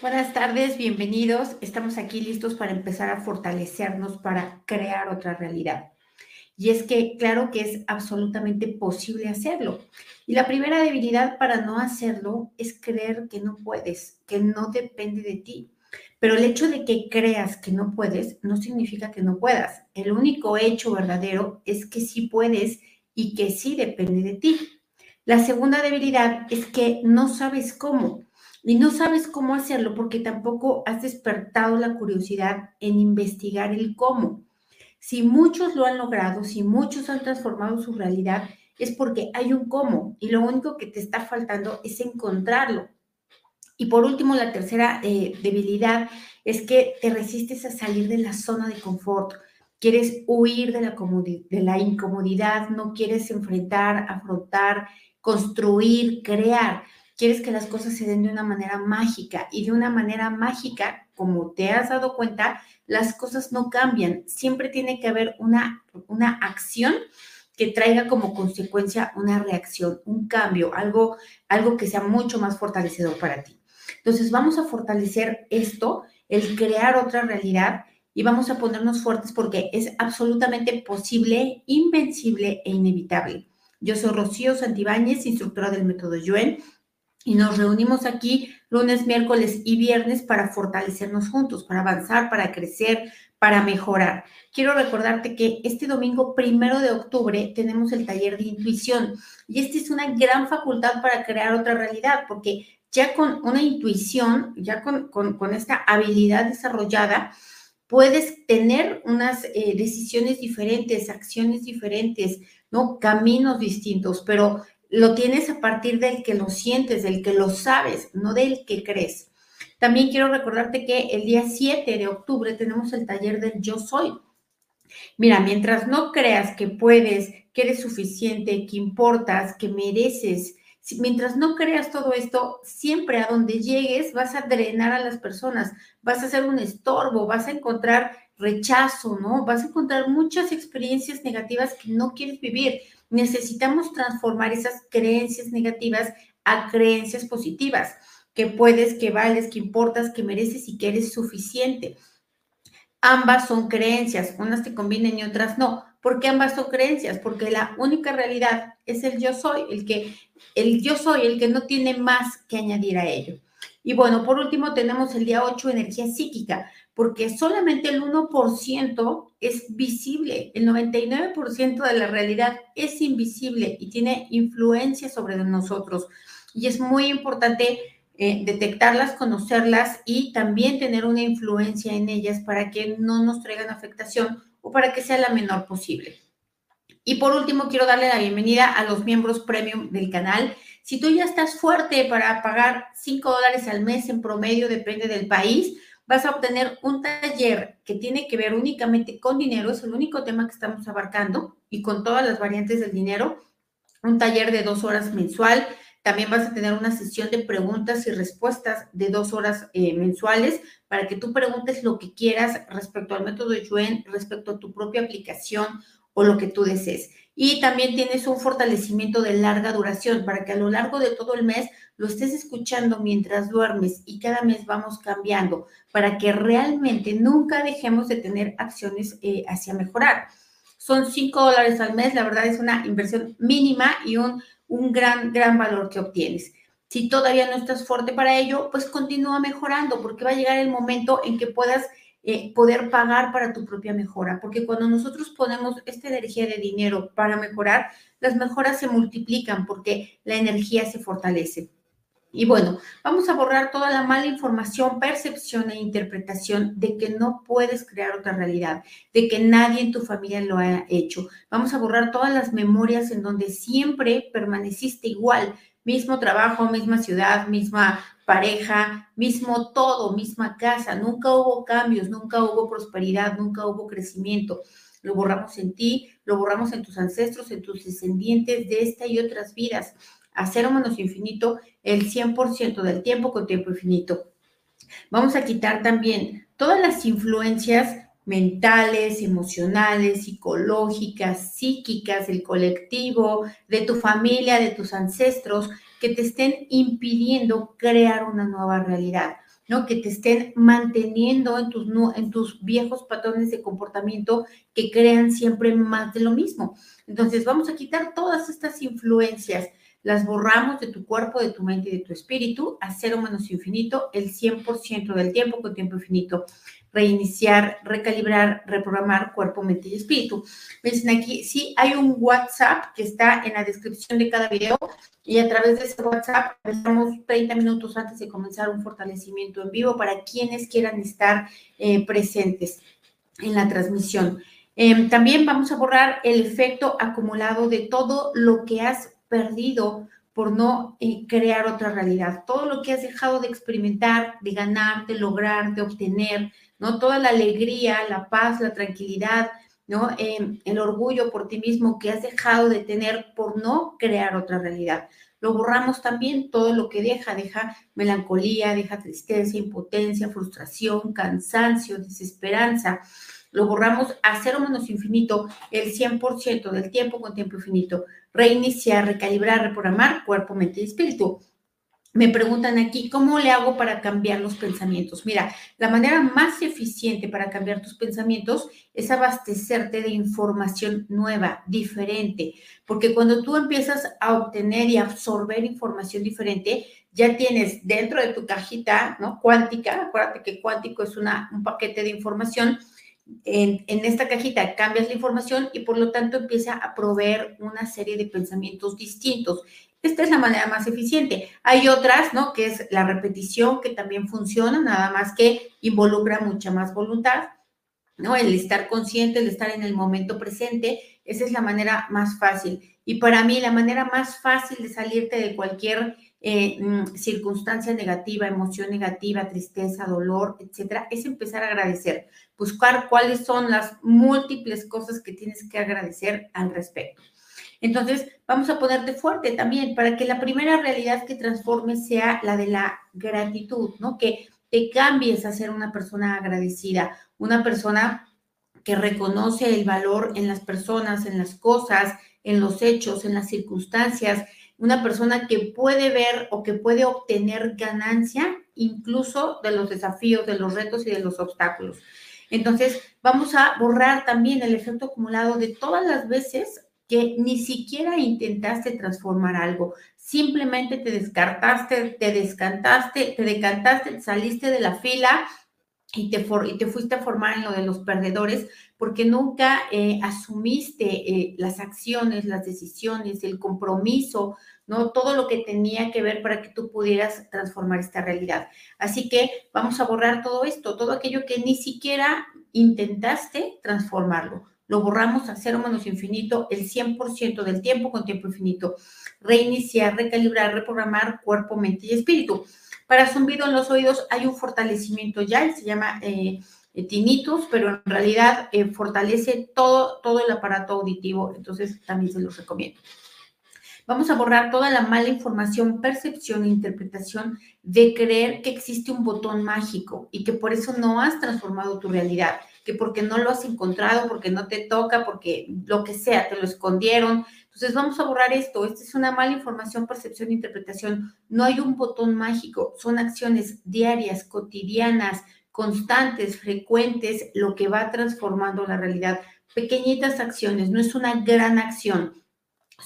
Buenas tardes, bienvenidos. Estamos aquí listos para empezar a fortalecernos para crear otra realidad. Y es que claro que es absolutamente posible hacerlo. Y la primera debilidad para no hacerlo es creer que no puedes, que no depende de ti. Pero el hecho de que creas que no puedes no significa que no puedas. El único hecho verdadero es que sí puedes y que sí depende de ti. La segunda debilidad es que no sabes cómo y no sabes cómo hacerlo porque tampoco has despertado la curiosidad en investigar el cómo. Si muchos lo han logrado, si muchos han transformado su realidad, es porque hay un cómo y lo único que te está faltando es encontrarlo. Y por último, la tercera eh, debilidad es que te resistes a salir de la zona de confort. Quieres huir de la, de la incomodidad, no quieres enfrentar, afrontar, construir, crear quieres que las cosas se den de una manera mágica y de una manera mágica, como te has dado cuenta, las cosas no cambian. Siempre tiene que haber una, una acción que traiga como consecuencia una reacción, un cambio, algo, algo que sea mucho más fortalecedor para ti. Entonces vamos a fortalecer esto, el crear otra realidad y vamos a ponernos fuertes porque es absolutamente posible, invencible e inevitable. Yo soy Rocío Santibáñez, instructora del método Yuen y nos reunimos aquí lunes, miércoles y viernes para fortalecernos juntos, para avanzar, para crecer, para mejorar. Quiero recordarte que este domingo primero de octubre tenemos el taller de intuición y esta es una gran facultad para crear otra realidad porque ya con una intuición, ya con, esta habilidad desarrollada, puedes tener unas eh, decisiones diferentes, acciones diferentes, ¿no? Caminos distintos, pero lo tienes a partir del que lo sientes, del que lo sabes, no del que crees. También quiero recordarte que el día 7 de octubre tenemos el taller del yo soy. Mira, mientras no creas que puedes, que eres suficiente, que importas, que mereces, mientras no creas todo esto, siempre a donde llegues vas a drenar a las personas, vas a ser un estorbo, vas a encontrar rechazo, ¿no? Vas a encontrar muchas experiencias negativas que no quieres vivir necesitamos transformar esas creencias negativas a creencias positivas, que puedes, que vales, que importas, que mereces y que eres suficiente. Ambas son creencias, unas te convienen y otras no. ¿Por qué ambas son creencias? Porque la única realidad es el yo soy, el que el yo soy, el que no tiene más que añadir a ello. Y bueno, por último tenemos el día 8, energía psíquica porque solamente el 1% es visible, el 99% de la realidad es invisible y tiene influencia sobre nosotros. Y es muy importante eh, detectarlas, conocerlas y también tener una influencia en ellas para que no nos traigan afectación o para que sea la menor posible. Y por último, quiero darle la bienvenida a los miembros premium del canal. Si tú ya estás fuerte para pagar 5 dólares al mes en promedio, depende del país, vas a obtener un taller que tiene que ver únicamente con dinero, es el único tema que estamos abarcando y con todas las variantes del dinero, un taller de dos horas mensual. También vas a tener una sesión de preguntas y respuestas de dos horas eh, mensuales para que tú preguntes lo que quieras respecto al método Yuen, respecto a tu propia aplicación o lo que tú desees. Y también tienes un fortalecimiento de larga duración para que a lo largo de todo el mes lo estés escuchando mientras duermes y cada mes vamos cambiando para que realmente nunca dejemos de tener acciones eh, hacia mejorar. Son 5 dólares al mes, la verdad es una inversión mínima y un, un gran, gran valor que obtienes. Si todavía no estás fuerte para ello, pues continúa mejorando porque va a llegar el momento en que puedas eh, poder pagar para tu propia mejora, porque cuando nosotros ponemos esta energía de dinero para mejorar, las mejoras se multiplican porque la energía se fortalece. Y bueno, vamos a borrar toda la mala información, percepción e interpretación de que no puedes crear otra realidad, de que nadie en tu familia lo ha hecho. Vamos a borrar todas las memorias en donde siempre permaneciste igual, mismo trabajo, misma ciudad, misma pareja, mismo todo, misma casa. Nunca hubo cambios, nunca hubo prosperidad, nunca hubo crecimiento. Lo borramos en ti, lo borramos en tus ancestros, en tus descendientes de esta y otras vidas. A cero menos infinito, el 100% del tiempo con tiempo infinito. Vamos a quitar también todas las influencias mentales, emocionales, psicológicas, psíquicas, del colectivo, de tu familia, de tus ancestros, que te estén impidiendo crear una nueva realidad. ¿no? Que te estén manteniendo en tus, en tus viejos patrones de comportamiento que crean siempre más de lo mismo. Entonces, vamos a quitar todas estas influencias las borramos de tu cuerpo, de tu mente y de tu espíritu a cero menos infinito el 100% del tiempo con tiempo infinito. Reiniciar, recalibrar, reprogramar cuerpo, mente y espíritu. Me aquí, sí, hay un WhatsApp que está en la descripción de cada video y a través de ese WhatsApp estamos 30 minutos antes de comenzar un fortalecimiento en vivo para quienes quieran estar eh, presentes en la transmisión. Em, también vamos a borrar el efecto acumulado de todo lo que has perdido por no eh, crear otra realidad. Todo lo que has dejado de experimentar, de ganar, de lograr, de obtener, ¿no? Toda la alegría, la paz, la tranquilidad, ¿no? Em, el orgullo por ti mismo que has dejado de tener por no crear otra realidad. Lo borramos también, todo lo que deja, deja melancolía, deja tristeza, impotencia, frustración, cansancio, desesperanza. Lo borramos a cero menos infinito el 100% del tiempo con tiempo infinito reiniciar, recalibrar, reprogramar cuerpo, mente y espíritu. Me preguntan aquí, ¿cómo le hago para cambiar los pensamientos? Mira, la manera más eficiente para cambiar tus pensamientos es abastecerte de información nueva, diferente, porque cuando tú empiezas a obtener y absorber información diferente, ya tienes dentro de tu cajita, ¿no? Cuántica, acuérdate que cuántico es una, un paquete de información, en, esta cajita cambias la información y por lo tanto empieza a proveer una serie de pensamientos distintos. Esta es la manera más eficiente. Hay otras, ¿no? Que es la repetición, que también funciona, nada más que involucra mucha más voluntad, ¿no? El estar consciente, el estar en el momento presente, esa es la manera más fácil. Y para mí, la manera más fácil de salirte de cualquier eh, mm, circunstancia negativa, emoción negativa, tristeza, dolor, etcétera, es empezar a agradecer, buscar cuáles son las múltiples cosas que tienes que agradecer al respecto. Entonces, vamos a ponerte fuerte también para que la primera realidad que transforme sea la de la gratitud, ¿no? Que te cambies a ser una persona agradecida, una persona que reconoce el valor en las personas, en las cosas, en los hechos, en las circunstancias, una persona que puede ver o que puede obtener ganancia incluso de los desafíos, de los retos y de los obstáculos. Entonces, vamos a borrar también el efecto acumulado de todas las veces que ni siquiera intentaste transformar algo, simplemente te descartaste, te descantaste, te decantaste, saliste de la fila y te, fuiste a formar en lo de los perdedores porque nunca eh, asumiste eh, las acciones, las decisiones, el compromiso, ¿no? Todo lo que tenía que ver para que tú pudieras transformar esta realidad. Así que vamos a borrar todo esto, todo aquello que ni siquiera intentaste transformarlo. Lo borramos a cero menos infinito el 100% del tiempo con tiempo infinito. Reiniciar, recalibrar, reprogramar cuerpo, mente y espíritu. Para zumbido en los oídos hay un fortalecimiento ya, se llama eh, eh tinnitus, pero en realidad eh, fortalece todo, todo el aparato auditivo, entonces también se los recomiendo. Vamos a borrar toda la mala información, percepción e interpretación de creer que existe un botón mágico y que por eso no has transformado tu realidad, que porque no lo has encontrado, porque no te toca, porque lo que sea, te lo escondieron, entonces vamos a borrar esto. Esta es una mala información, percepción interpretación. No hay un botón mágico, son acciones diarias, cotidianas, constantes, frecuentes, lo que va transformando la realidad. Pequeñitas acciones, no es una gran acción.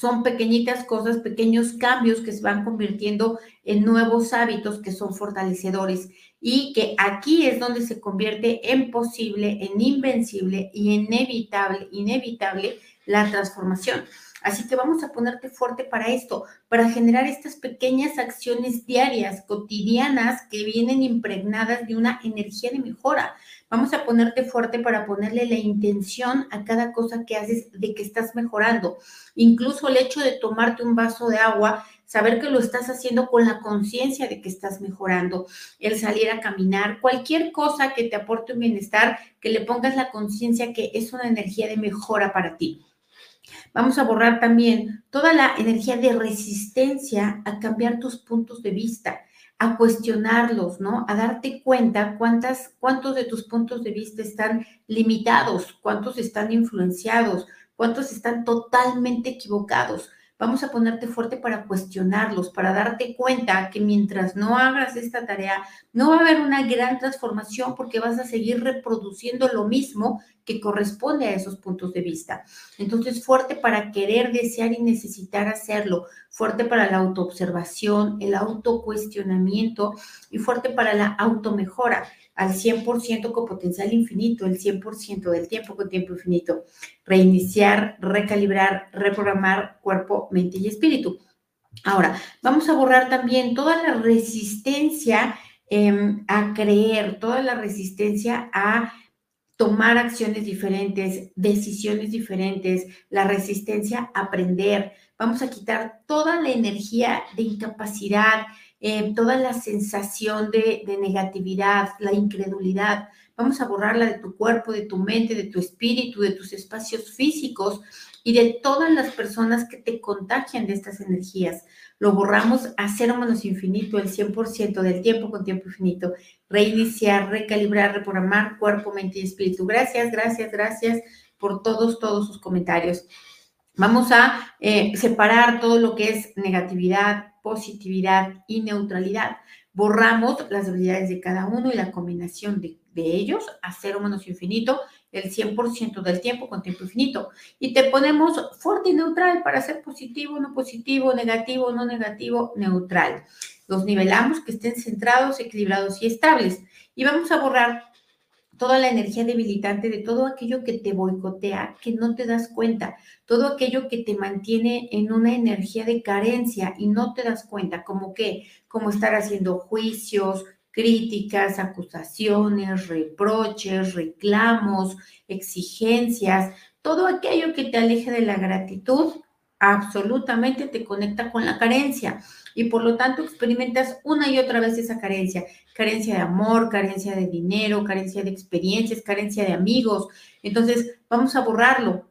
Son pequeñitas cosas, pequeños cambios que se van convirtiendo en nuevos hábitos que son fortalecedores y que aquí es donde se convierte en posible, en invencible y inevitable, inevitable la transformación. Así que vamos a ponerte fuerte para esto, para generar estas pequeñas acciones diarias, cotidianas, que vienen impregnadas de una energía de mejora. Vamos a ponerte fuerte para ponerle la intención a cada cosa que haces de que estás mejorando. Incluso el hecho de tomarte un vaso de agua, saber que lo estás haciendo con la conciencia de que estás mejorando, el salir a caminar, cualquier cosa que te aporte un bienestar, que le pongas la conciencia que es una energía de mejora para ti. Vamos a borrar también toda la energía de resistencia a cambiar tus puntos de vista, a cuestionarlos, ¿no? A darte cuenta cuántas, cuántos de tus puntos de vista están limitados, cuántos están influenciados, cuántos están totalmente equivocados. Vamos a ponerte fuerte para cuestionarlos, para darte cuenta que mientras no hagas esta tarea, no va a haber una gran transformación porque vas a seguir reproduciendo lo mismo que corresponde a esos puntos de vista. Entonces, fuerte para querer, desear y necesitar hacerlo, fuerte para la autoobservación, el autocuestionamiento y fuerte para la automejora al 100% con potencial infinito, el 100% del tiempo con tiempo infinito. Reiniciar, recalibrar, reprogramar cuerpo, mente y espíritu. Ahora, vamos a borrar también toda la resistencia em, a creer, toda la resistencia a tomar acciones diferentes, decisiones diferentes, la resistencia a aprender. Vamos a quitar toda la energía de incapacidad, eh, toda la sensación de, negatividad, la incredulidad. Vamos a borrarla de tu cuerpo, de tu mente, de tu espíritu, de tus espacios físicos y de todas las personas que te contagian de estas energías. Lo borramos a cero menos infinito, el 100% del tiempo con tiempo infinito. Reiniciar, recalibrar, reprogramar cuerpo, mente y espíritu. Gracias, gracias, gracias por todos, todos sus comentarios. Vamos a eh, separar todo lo que es negatividad, positividad y neutralidad. Borramos las habilidades de cada uno y la combinación de, ellos a cero menos infinito, el 100% del tiempo con tiempo infinito. Y te ponemos fuerte y neutral para ser positivo, no positivo, negativo, no negativo, neutral. Los nivelamos que estén centrados, equilibrados y estables. Y vamos a borrar toda la energía debilitante de todo aquello que te boicotea, que no te das cuenta, todo aquello que te mantiene en una energía de carencia y no te das cuenta, como que, como estar haciendo juicios, críticas, acusaciones, reproches, reclamos, exigencias, todo aquello que te aleje de la gratitud, absolutamente te conecta con la carencia y por lo tanto experimentas una y otra vez esa carencia, carencia de amor, carencia de dinero, carencia de experiencias, carencia de amigos. Entonces, vamos a borrarlo,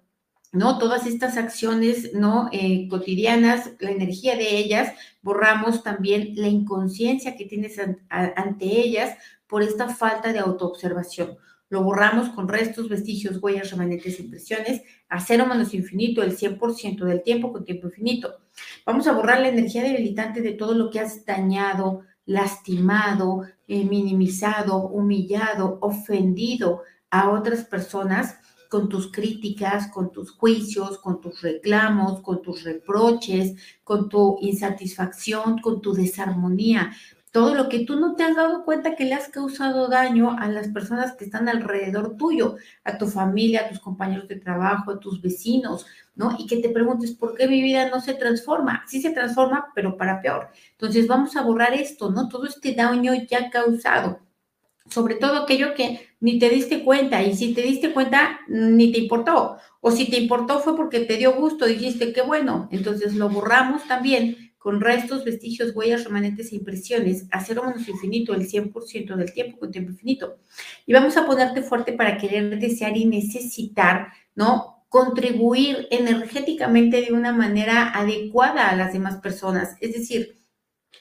¿no? Todas estas acciones, ¿no? Eh, cotidianas, la energía de ellas, borramos también la inconsciencia que tienes ante ellas por esta falta de autoobservación. Lo borramos con restos, vestigios, huellas, remanentes, impresiones, a cero menos infinito, el 100% del tiempo con tiempo infinito. Vamos a borrar la energía debilitante de todo lo que has dañado, lastimado, eh, minimizado, humillado, ofendido a otras personas con tus críticas, con tus juicios, con tus reclamos, con tus reproches, con tu insatisfacción, con tu desarmonía todo lo que tú no te has dado cuenta que le has causado daño a las personas que están alrededor tuyo, a tu familia, a tus compañeros de trabajo, a tus vecinos, ¿no? Y que te preguntes, ¿por qué mi vida no se transforma? Sí se transforma, pero para peor. Entonces vamos a borrar esto, ¿no? Todo este daño ya causado, sobre todo aquello que ni te diste cuenta, y si te diste cuenta, ni te importó, o si te importó fue porque te dio gusto, dijiste, qué bueno, entonces lo borramos también con restos, vestigios, huellas, remanentes e impresiones, a cero menos infinito, el 100% del tiempo con tiempo infinito. Y vamos a ponerte fuerte para querer, desear y necesitar, ¿no? Contribuir energéticamente de una manera adecuada a las demás personas. Es decir,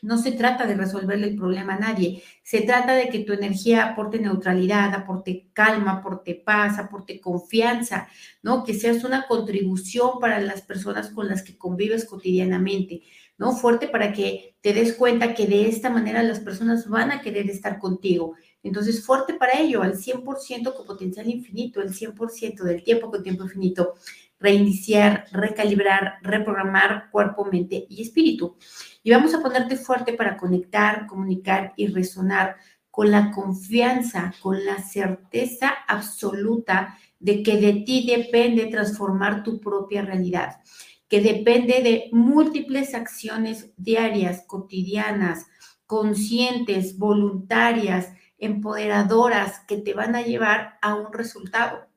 no se trata de resolverle el problema a nadie, se trata de que tu energía aporte neutralidad, aporte calma, aporte paz, aporte confianza, ¿no? Que seas una contribución para las personas con las que convives cotidianamente. ¿No? Fuerte para que te des cuenta que de esta manera las personas van a querer estar contigo. Entonces, fuerte para ello, al 100% con potencial infinito, el 100% del tiempo con tiempo infinito. Reiniciar, recalibrar, reprogramar cuerpo, mente y espíritu. Y vamos a ponerte fuerte para conectar, comunicar y resonar con la confianza, con la certeza absoluta de que de ti depende transformar tu propia realidad que depende de múltiples acciones diarias, cotidianas, conscientes, voluntarias, empoderadoras, que te van a llevar a un resultado.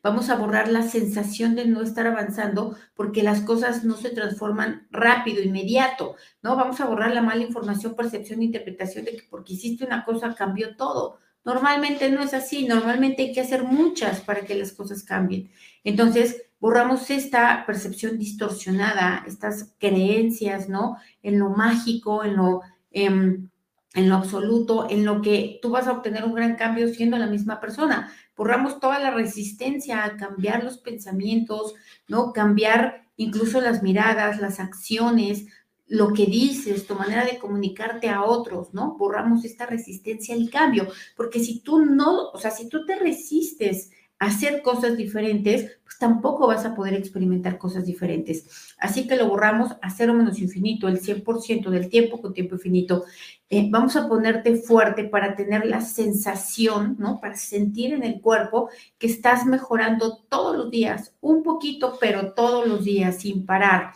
Vamos a borrar la sensación de no estar avanzando porque las cosas no se transforman rápido, inmediato, ¿no? Vamos a borrar la mala información, percepción, interpretación de que porque hiciste una cosa cambió todo. Normalmente no es así, normalmente hay que hacer muchas para que las cosas cambien. Entonces, borramos esta percepción distorsionada, estas creencias, ¿no? En lo mágico, en lo, em, en lo absoluto, en lo que tú vas a obtener un gran cambio siendo la misma persona. Borramos toda la resistencia a cambiar los pensamientos, ¿no? Cambiar incluso las miradas, las acciones, lo que dices, tu manera de comunicarte a otros, ¿no? Borramos esta resistencia al cambio, porque si tú no, o sea, si tú te resistes a hacer cosas diferentes, pues tampoco vas a poder experimentar cosas diferentes. Así que lo borramos a cero menos infinito, el 100% del tiempo con tiempo infinito. Eh, vamos a ponerte fuerte para tener la sensación, ¿no? Para sentir en el cuerpo que estás mejorando todos los días, un poquito, pero todos los días, sin parar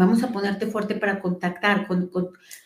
Vamos a ponerte fuerte para contactar, con,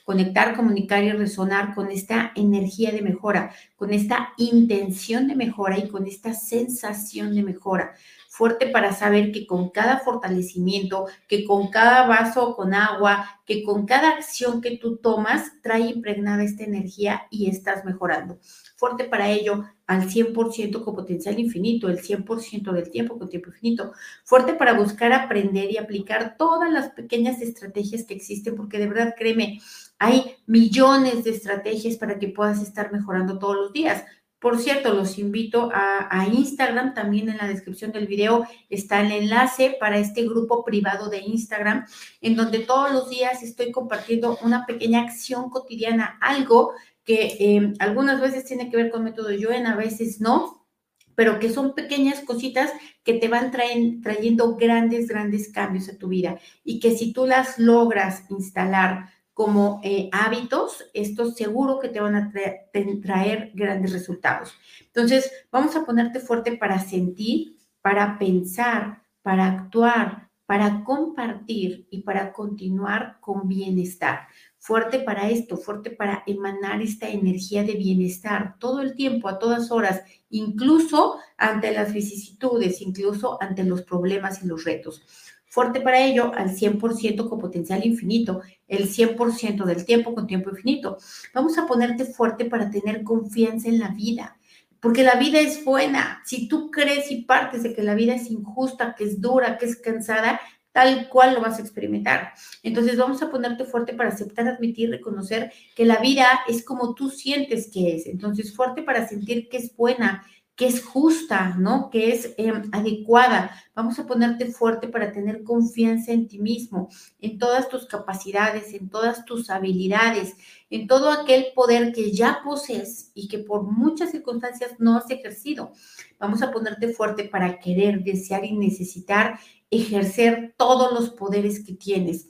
conectar, comunicar y resonar con esta energía de mejora, con esta intención de mejora y con esta sensación de mejora. Fuerte para saber que con cada fortalecimiento, que con cada vaso con agua, que con cada acción que tú tomas, trae impregnada esta energía y estás mejorando fuerte para ello al 100% con potencial infinito, el 100% del tiempo con tiempo infinito, fuerte para buscar aprender y aplicar todas las pequeñas estrategias que existen, porque de verdad, créeme, hay millones de estrategias para que puedas estar mejorando todos los días. Por cierto, los invito a, a, Instagram, también en la descripción del video está el enlace para este grupo privado de Instagram, en donde todos los días estoy compartiendo una pequeña acción cotidiana, algo que em, algunas veces tiene que ver con método Yoen, a veces no, pero que son pequeñas cositas que te van trayendo grandes, grandes cambios a tu vida y que si tú las logras instalar como eh, hábitos, esto seguro que te van a traer grandes resultados. Entonces, vamos a ponerte fuerte para sentir, para pensar, para actuar, para compartir y para continuar con bienestar fuerte para esto, fuerte para emanar esta energía de bienestar todo el tiempo, a todas horas, incluso ante las vicisitudes, incluso ante los problemas y los retos. Fuerte para ello al 100% con potencial infinito, el 100% del tiempo con tiempo infinito. Vamos a ponerte fuerte para tener confianza en la vida, porque la vida es buena. Si tú crees y partes de que la vida es injusta, que es dura, que es cansada, tal cual lo vas a experimentar. Entonces vamos a ponerte fuerte para aceptar, admitir, reconocer que la vida es como tú sientes que es. Entonces fuerte para sentir que es buena, que es justa, ¿no? Que es em, adecuada. Vamos a ponerte fuerte para tener confianza en ti mismo, en todas tus capacidades, en todas tus habilidades, en todo aquel poder que ya posees y que por muchas circunstancias no has ejercido. Vamos a ponerte fuerte para querer, desear y necesitar ejercer todos los poderes que tienes.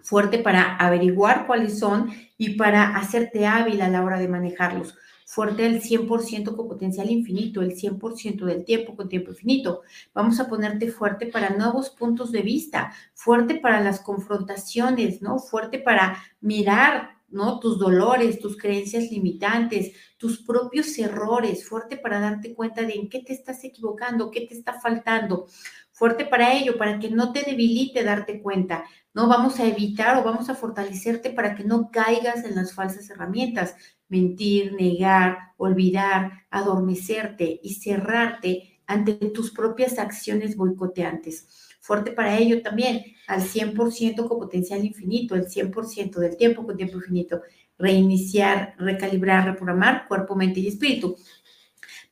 Fuerte para averiguar cuáles son y para hacerte hábil a la hora de manejarlos fuerte el 100% con potencial infinito, el 100% del tiempo con tiempo infinito. Vamos a ponerte fuerte para nuevos puntos de vista, fuerte para las confrontaciones, ¿no? Fuerte para mirar, ¿no? Tus dolores, tus creencias limitantes, tus propios errores, fuerte para darte cuenta de en qué te estás equivocando, qué te está faltando. Fuerte para ello, para que no te debilite darte cuenta. No vamos a evitar o vamos a fortalecerte para que no caigas en las falsas herramientas mentir, negar, olvidar, adormecerte y cerrarte ante tus propias acciones boicoteantes. Fuerte para ello también, al 100% con potencial infinito, el 100% del tiempo con tiempo infinito. Reiniciar, recalibrar, reprogramar cuerpo, mente y espíritu.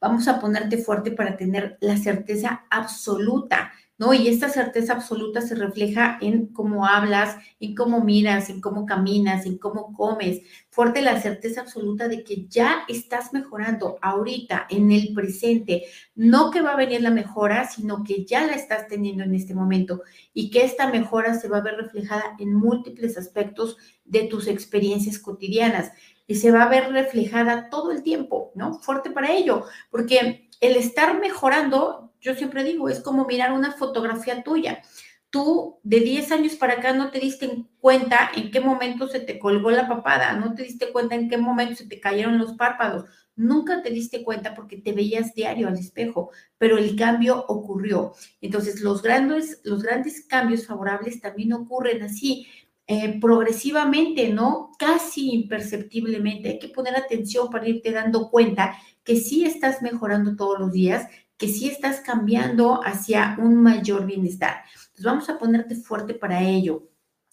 Vamos a ponerte fuerte para tener la certeza absoluta Y esta certeza absoluta se refleja en cómo hablas, en cómo miras, en cómo caminas, en cómo comes. Fuerte la certeza absoluta de que ya estás mejorando ahorita, en el presente. No que va a venir la mejora, sino que ya la estás teniendo en este momento y que esta mejora se va a ver reflejada en múltiples aspectos de tus experiencias cotidianas y se va a ver reflejada todo el tiempo, ¿no? Fuerte para ello, porque el estar mejorando yo siempre digo, es como mirar una fotografía tuya. Tú de 10 años para acá no te diste cuenta en qué momento se te colgó la papada, no te diste cuenta en qué momento se te cayeron los párpados, nunca te diste cuenta porque te veías diario al espejo, pero el cambio ocurrió. Entonces, los grandes, los grandes cambios favorables también ocurren así. Eh, progresivamente, ¿no? Casi imperceptiblemente. Hay que poner atención para irte dando cuenta que sí estás mejorando todos los días, que sí estás cambiando hacia un mayor bienestar. Entonces vamos a ponerte fuerte para ello.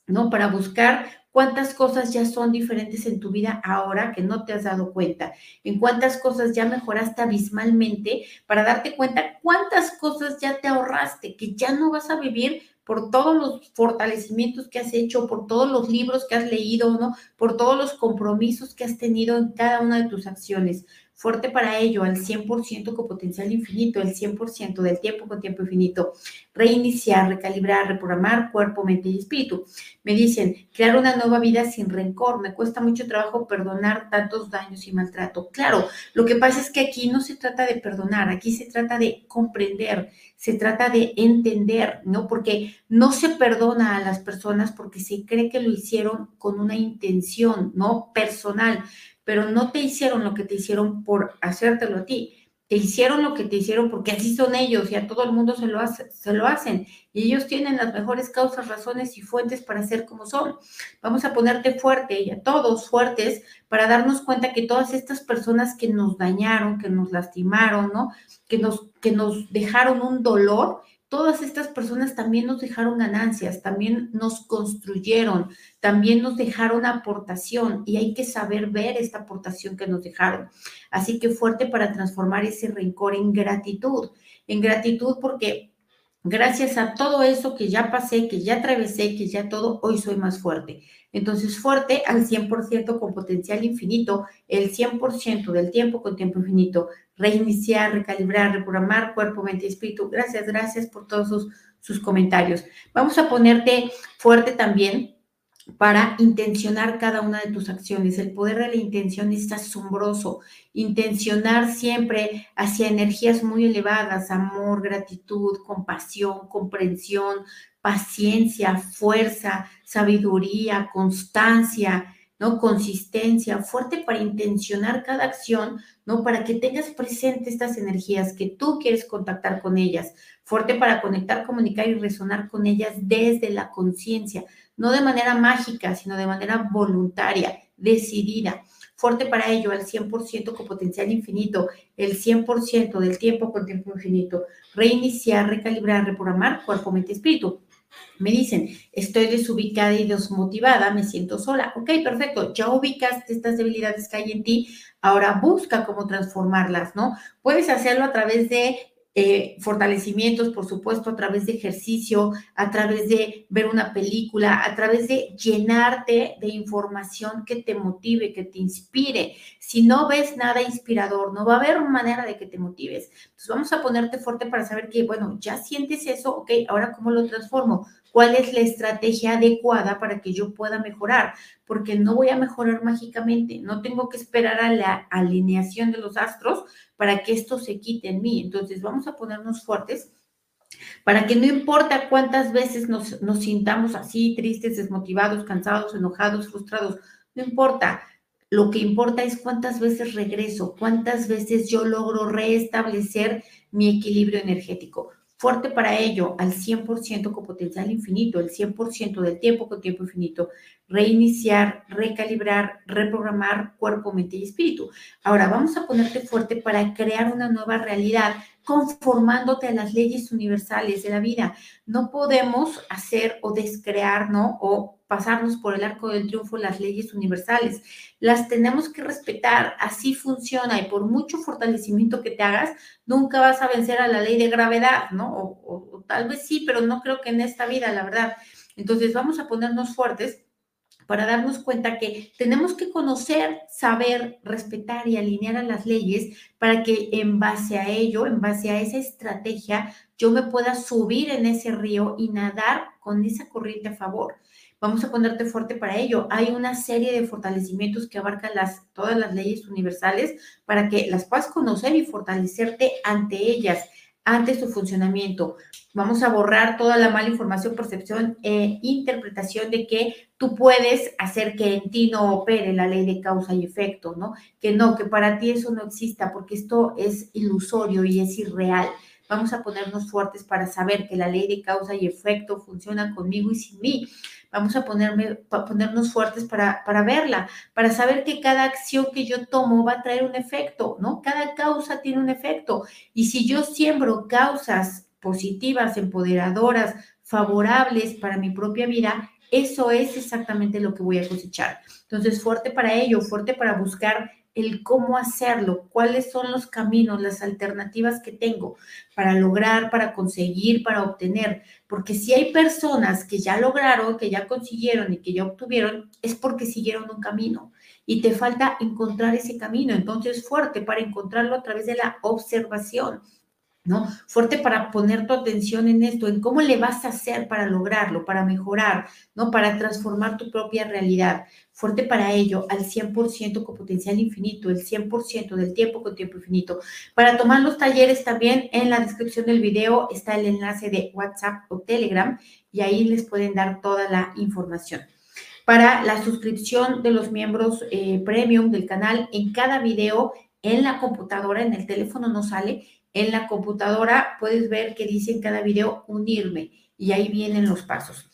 ¿no? Para buscar cuántas cosas ya son diferentes en tu vida ahora que no te has dado cuenta, en cuántas cosas ya mejoraste abismalmente para darte cuenta cuántas cosas ya te ahorraste, que ya no vas a vivir por todos los fortalecimientos que has hecho, por todos los libros que has leído, ¿no? Por todos los compromisos que has tenido en cada una de tus acciones fuerte para ello, al 100% con potencial infinito, el 100% del tiempo con tiempo infinito. Reiniciar, recalibrar, reprogramar cuerpo, mente y espíritu. Me dicen, crear una nueva vida sin rencor. Me cuesta mucho trabajo perdonar tantos daños y maltrato. Claro, lo que pasa es que aquí no se trata de perdonar, aquí se trata de comprender, se trata de entender, ¿no? Porque no se perdona a las personas porque se cree que lo hicieron con una intención, ¿no? Personal pero no te hicieron lo que te hicieron por hacértelo a ti. Te hicieron lo que te hicieron porque así son ellos y a todo el mundo se lo, se lo hacen. Y ellos tienen las mejores causas, razones y fuentes para ser como son. Vamos a ponerte fuerte y a todos fuertes para darnos cuenta que todas estas personas que nos dañaron, que nos lastimaron, ¿no? Que nos, que nos dejaron un dolor, todas estas personas también nos dejaron ganancias, también nos construyeron, también nos dejaron aportación y hay que saber ver esta aportación que nos dejaron. Así que fuerte para transformar ese rencor en gratitud, en gratitud porque gracias a todo eso que ya pasé, que ya atravesé, que ya todo, hoy soy más fuerte. Entonces, fuerte al 100% con potencial infinito, el 100% del tiempo con tiempo infinito, reiniciar, recalibrar, reprogramar cuerpo, mente y espíritu. Gracias, gracias por todos sus, sus comentarios. Vamos a ponerte fuerte también para intencionar cada una de tus acciones. El poder de la intención es asombroso. Intencionar siempre hacia energías muy elevadas, amor, gratitud, compasión, comprensión, paciencia, fuerza, sabiduría, constancia, ¿no? Consistencia, fuerte para intencionar cada acción, ¿no? Para que tengas presente estas energías, que tú quieres contactar con ellas, fuerte para conectar, comunicar y resonar con ellas desde la conciencia, no de manera mágica, sino de manera voluntaria, decidida. Fuerte para ello, al 100% con potencial infinito, el 100% del tiempo con tiempo infinito. Reiniciar, recalibrar, reprogramar cuerpo, mente, espíritu me dicen, estoy desubicada y desmotivada, me siento sola. Ok, perfecto, ya ubicaste estas debilidades que hay en ti, ahora busca cómo transformarlas, ¿no? Puedes hacerlo a través de eh, fortalecimientos, por supuesto, a través de ejercicio, a través de ver una película, a través de llenarte de información que te motive, que te inspire. Si no ves nada inspirador, no va a haber manera de que te motives. Entonces vamos a ponerte fuerte para saber que, bueno, ya sientes eso, ok, ahora cómo lo transformo cuál es la estrategia adecuada para que yo pueda mejorar, porque no voy a mejorar mágicamente, no tengo que esperar a la alineación de los astros para que esto se quite en mí. Entonces vamos a ponernos fuertes para que no importa cuántas veces nos, sintamos así, tristes, desmotivados, cansados, enojados, frustrados, no importa. Lo que importa es cuántas veces regreso, cuántas veces yo logro restablecer mi equilibrio energético fuerte para ello, al 100% con potencial infinito, el 100% del tiempo con tiempo infinito, reiniciar, recalibrar, reprogramar cuerpo, mente y espíritu. Ahora vamos a ponerte fuerte para crear una nueva realidad conformándote a las leyes universales de la vida. No podemos hacer o descrear, ¿no? O pasarnos por el arco del triunfo las leyes universales. Las tenemos que respetar, así funciona y por mucho fortalecimiento que te hagas, nunca vas a vencer a la ley de gravedad, ¿no? O, tal vez sí, pero no creo que en esta vida, la verdad. Entonces vamos a ponernos fuertes para darnos cuenta que tenemos que conocer, saber, respetar y alinear a las leyes para que en base a ello, en base a esa estrategia, yo me pueda subir en ese río y nadar con esa corriente a favor. Vamos a ponerte fuerte para ello. Hay una serie de fortalecimientos que abarcan todas las leyes universales para que las puedas conocer y fortalecerte ante ellas ante su funcionamiento. Vamos a borrar toda la mala información, percepción e interpretación de que tú puedes hacer que en ti no opere la ley de causa y efecto, ¿no? Que no, que para ti eso no exista, porque esto es ilusorio y es irreal. Vamos a ponernos fuertes para saber que la ley de causa y efecto funciona conmigo y sin mí. Vamos a ponerme, ponernos fuertes para, para verla, para saber que cada acción que yo tomo va a traer un efecto, ¿no? Cada causa tiene un efecto. Y si yo siembro causas positivas, empoderadoras, favorables para mi propia vida, eso es exactamente lo que voy a cosechar. Entonces, fuerte para ello, fuerte para buscar el cómo hacerlo, cuáles son los caminos, las alternativas que tengo para lograr, para conseguir, para obtener. Porque si hay personas que ya lograron, que ya consiguieron y que ya obtuvieron, es porque siguieron un camino y te falta encontrar ese camino. Entonces, fuerte para encontrarlo a través de la observación ¿no? Fuerte para poner tu atención en esto, en cómo le vas a hacer para lograrlo, para mejorar, ¿no? Para transformar tu propia realidad. Fuerte para ello, al 100% con potencial infinito, el 100% del tiempo con tiempo infinito. Para tomar los talleres también en la descripción del video está el enlace de WhatsApp o Telegram y ahí les pueden dar toda la información. Para la suscripción de los miembros eh, premium del canal, en cada video en la computadora, en el teléfono no sale, en la computadora puedes ver que dice en cada video unirme y ahí vienen los pasos.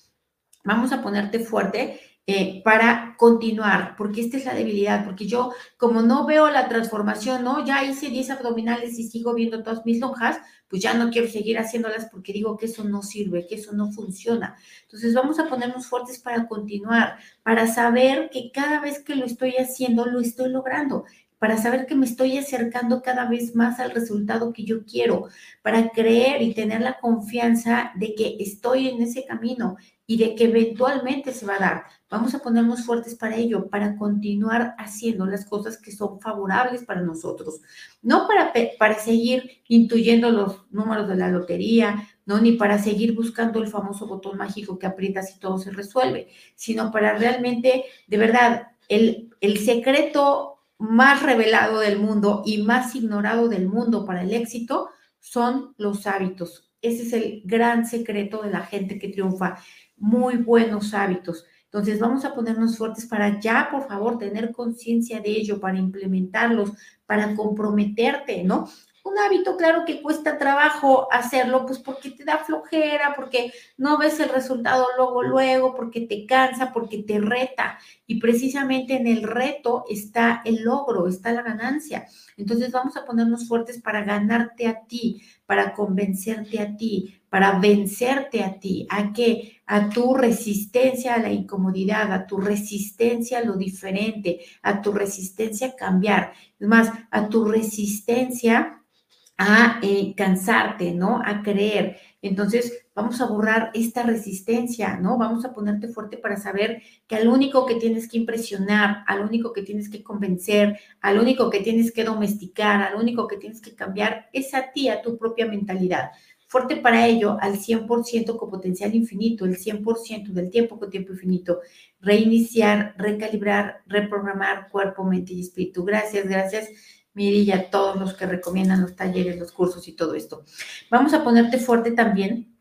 Vamos a ponerte fuerte eh, para continuar, porque esta es la debilidad, porque yo como no veo la transformación, ¿no? Ya hice 10 abdominales y sigo viendo todas mis lonjas, pues ya no quiero seguir haciéndolas porque digo que eso no sirve, que eso no funciona. Entonces vamos a ponernos fuertes para continuar, para saber que cada vez que lo estoy haciendo, lo estoy logrando, para saber que me estoy acercando cada vez más al resultado que yo quiero, para creer y tener la confianza de que estoy en ese camino y de que eventualmente se va a dar. Vamos a ponernos fuertes para ello, para continuar haciendo las cosas que son favorables para nosotros, no para, para seguir intuyendo los números de la lotería, no ni para seguir buscando el famoso botón mágico que aprietas y todo se resuelve, sino para realmente, de verdad, el, el secreto más revelado del mundo y más ignorado del mundo para el éxito son los hábitos. Ese es el gran secreto de la gente que triunfa. Muy buenos hábitos. Entonces vamos a ponernos fuertes para ya, por favor, tener conciencia de ello, para implementarlos, para comprometerte, ¿no? Un hábito, claro que cuesta trabajo hacerlo, pues porque te da flojera, porque no ves el resultado luego, luego, porque te cansa, porque te reta. Y precisamente en el reto está el logro, está la ganancia. Entonces vamos a ponernos fuertes para ganarte a ti, para convencerte a ti, para vencerte a ti. ¿A qué? A tu resistencia a la incomodidad, a tu resistencia a lo diferente, a tu resistencia a cambiar. Es más, a tu resistencia a eh, cansarte, ¿no? A creer. Entonces, vamos a borrar esta resistencia, ¿no? Vamos a ponerte fuerte para saber que al único que tienes que impresionar, al único que tienes que convencer, al único que tienes que domesticar, al único que tienes que cambiar, es a ti, a tu propia mentalidad. Fuerte para ello, al 100% con potencial infinito, el 100% del tiempo con tiempo infinito. Reiniciar, recalibrar, reprogramar cuerpo, mente y espíritu. Gracias, gracias Miri y a todos los que recomiendan los talleres, los cursos y todo esto. Vamos a ponerte fuerte también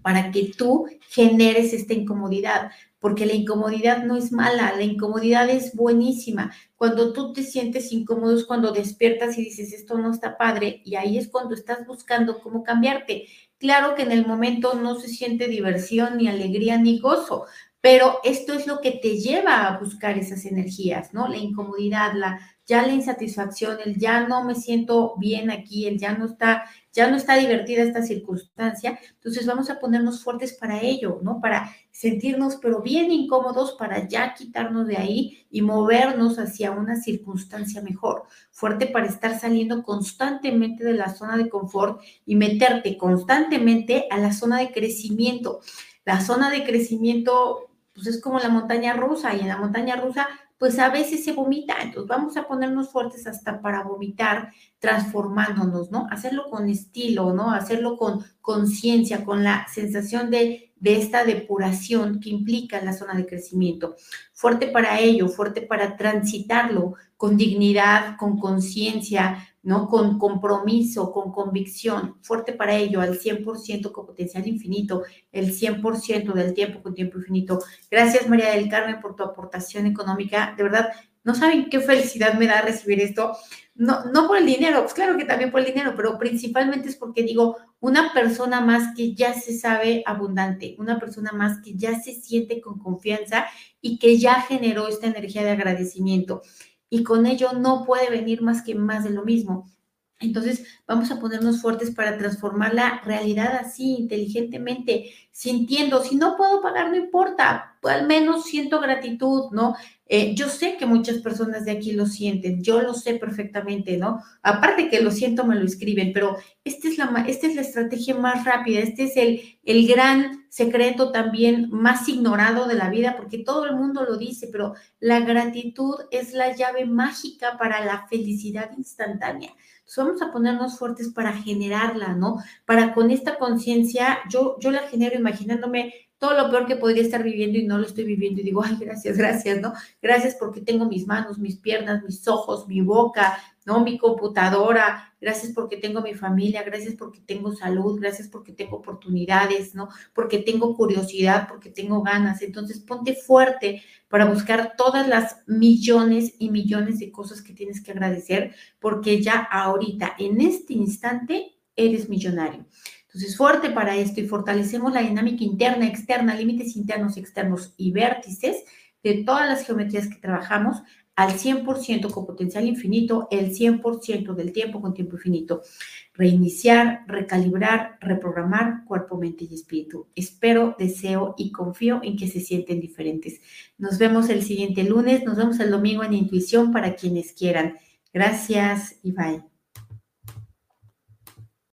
para que tú generes esta incomodidad, porque la incomodidad no es mala, la incomodidad es buenísima. Cuando tú te sientes incómodo es cuando despiertas y dices, esto no está padre, y ahí es cuando estás buscando cómo cambiarte. Claro que en el momento no se siente diversión, ni alegría, ni gozo, pero esto es lo que te lleva a buscar esas energías, ¿no? La incomodidad, la, ya la insatisfacción, el ya no me siento bien aquí, el ya no está, ya no está divertida esta circunstancia. Entonces vamos a ponernos fuertes para ello, ¿no? Para sentirnos pero bien incómodos para ya quitarnos de ahí y movernos hacia una circunstancia mejor. Fuerte para estar saliendo constantemente de la zona de confort y meterte constantemente a la zona de crecimiento. La zona de crecimiento pues es como la montaña rusa y en la montaña rusa pues a veces se vomita. Entonces vamos a ponernos fuertes hasta para vomitar, transformándonos, ¿no? Hacerlo con estilo, ¿no? Hacerlo con conciencia, con la sensación de, de esta depuración que implica la zona de crecimiento. Fuerte para ello, fuerte para transitarlo con dignidad, con conciencia, ¿no? Con compromiso, con convicción, fuerte para ello, al 100% con potencial infinito, el 100% del tiempo con tiempo infinito. Gracias, María del Carmen, por tu aportación económica. De verdad, no saben qué felicidad me da recibir esto. No, no por el dinero, pues claro que también por el dinero, pero principalmente es porque digo, una persona más que ya se sabe abundante, una persona más que ya se siente con confianza y que ya generó esta energía de agradecimiento y con ello no puede venir más que más de lo mismo. Entonces, vamos a ponernos fuertes para transformar la realidad así, inteligentemente, sintiendo. Si no puedo pagar, no importa, al menos siento gratitud, ¿no? Eh, yo sé que muchas personas de aquí lo sienten, yo lo sé perfectamente, ¿no? Aparte que lo siento, me lo escriben, pero esta es la, esta es la estrategia más rápida, este es el, el gran secreto también más ignorado de la vida, porque todo el mundo lo dice, pero la gratitud es la llave mágica para la felicidad instantánea. Entonces vamos a ponernos fuertes para generarla, ¿no? Para con esta conciencia, yo, yo la genero imaginándome todo lo peor que podría estar viviendo y no lo estoy viviendo y digo, ay, gracias, gracias, ¿no? Gracias porque tengo mis manos, mis piernas, mis ojos, mi boca, ¿no? Mi computadora, gracias porque tengo mi familia, gracias porque tengo salud, gracias porque tengo oportunidades, ¿no? Porque tengo curiosidad, porque tengo ganas. Entonces, ponte fuerte para buscar todas las millones y millones de cosas que tienes que agradecer, porque ya ahorita, en este instante, eres millonario. Entonces, fuerte para esto y fortalecemos la dinámica interna, externa, límites internos, externos y vértices de todas las geometrías que trabajamos al 100% con potencial infinito, el 100% del tiempo con tiempo infinito. Reiniciar, recalibrar, reprogramar cuerpo, mente y espíritu. Espero, deseo y confío en que se sienten diferentes. Nos vemos el siguiente lunes, nos vemos el domingo en Intuición para quienes quieran. Gracias y bye.